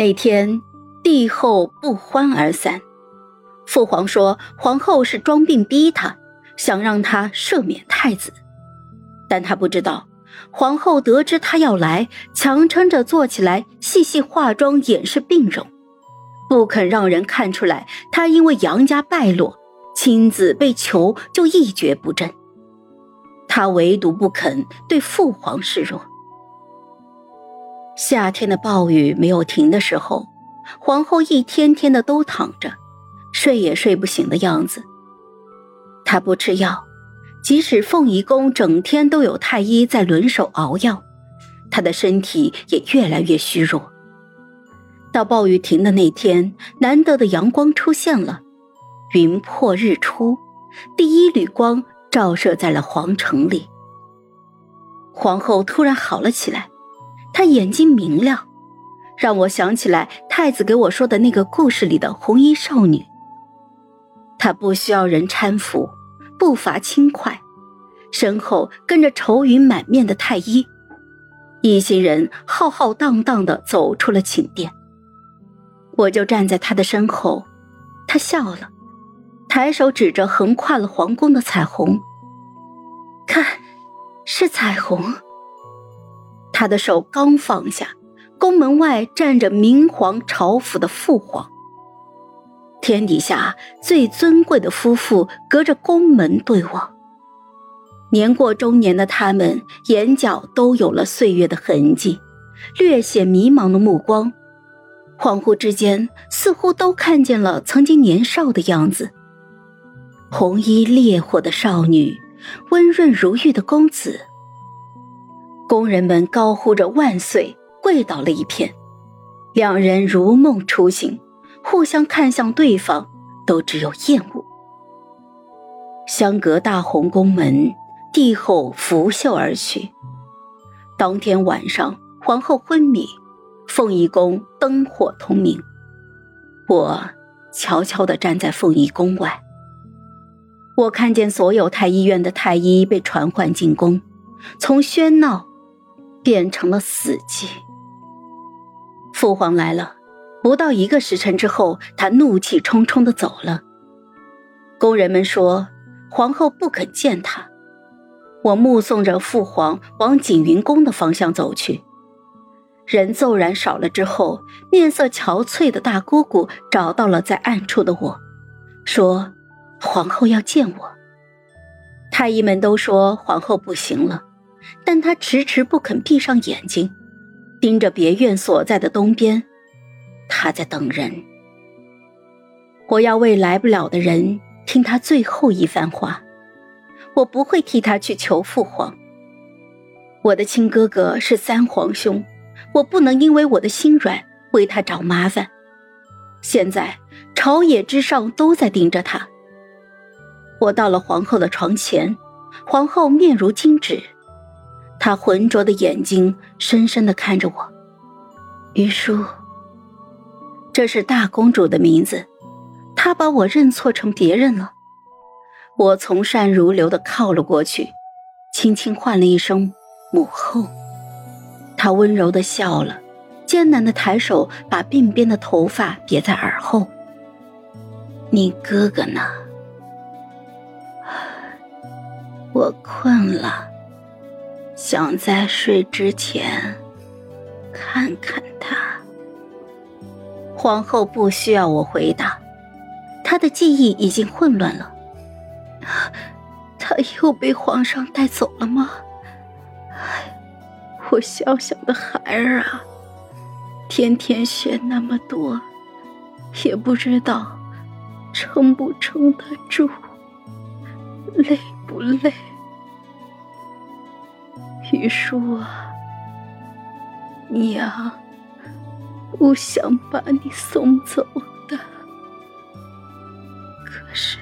那天，帝后不欢而散。父皇说皇后是装病逼他，想让他赦免太子。但他不知道，皇后得知他要来，强撑着坐起来，细细化妆掩饰病容，不肯让人看出来他因为杨家败落，亲子被囚就一蹶不振。他唯独不肯对父皇示弱。夏天的暴雨没有停的时候，皇后一天天的都躺着，睡也睡不醒的样子。她不吃药，即使凤仪宫整天都有太医在轮手熬药，她的身体也越来越虚弱。到暴雨停的那天，难得的阳光出现了，云破日出，第一缕光照射在了皇城里。皇后突然好了起来。他眼睛明亮，让我想起来太子给我说的那个故事里的红衣少女。她不需要人搀扶，步伐轻快，身后跟着愁云满面的太医，一行人浩浩荡荡的走出了寝殿。我就站在他的身后，他笑了，抬手指着横跨了皇宫的彩虹，看，是彩虹。他的手刚放下，宫门外站着明皇朝府的父皇。天底下最尊贵的夫妇隔着宫门对望。年过中年的他们，眼角都有了岁月的痕迹，略显迷茫的目光，恍惚之间似乎都看见了曾经年少的样子。红衣烈火的少女，温润如玉的公子。工人们高呼着“万岁”，跪倒了一片。两人如梦初醒，互相看向对方，都只有厌恶。相隔大红宫门，帝后拂袖而去。当天晚上，皇后昏迷，凤仪宫灯火通明。我悄悄地站在凤仪宫外，我看见所有太医院的太医被传唤进宫，从喧闹。变成了死寂。父皇来了，不到一个时辰之后，他怒气冲冲的走了。工人们说，皇后不肯见他。我目送着父皇往景云宫的方向走去。人骤然少了之后，面色憔悴的大姑姑找到了在暗处的我，说：“皇后要见我。”太医们都说皇后不行了。但他迟迟不肯闭上眼睛，盯着别院所在的东边，他在等人。我要为来不了的人听他最后一番话，我不会替他去求父皇。我的亲哥哥是三皇兄，我不能因为我的心软为他找麻烦。现在朝野之上都在盯着他。我到了皇后的床前，皇后面如金纸。他浑浊的眼睛深深的看着我，于叔，这是大公主的名字，她把我认错成别人了。我从善如流的靠了过去，轻轻唤了一声母后。她温柔的笑了，艰难的抬手把鬓边的头发别在耳后。你哥哥呢？我困了。想在睡之前看看他。皇后不需要我回答，她的记忆已经混乱了。他又被皇上带走了吗？我小小的孩儿啊，天天学那么多，也不知道撑不撑得住，累不累。玉书啊，娘不想把你送走的，可是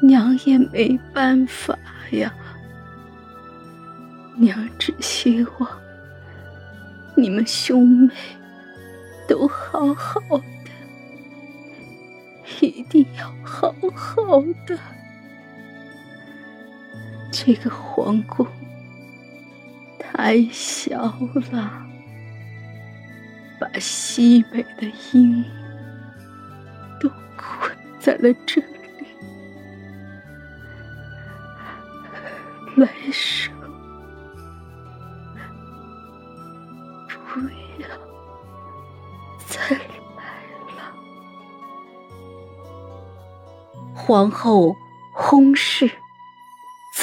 娘也没办法呀。娘只希望你们兄妹都好好的，一定要好好的。这个皇宫太小了，把西北的鹰都困在了这里。来生不要再来了。皇后轰逝，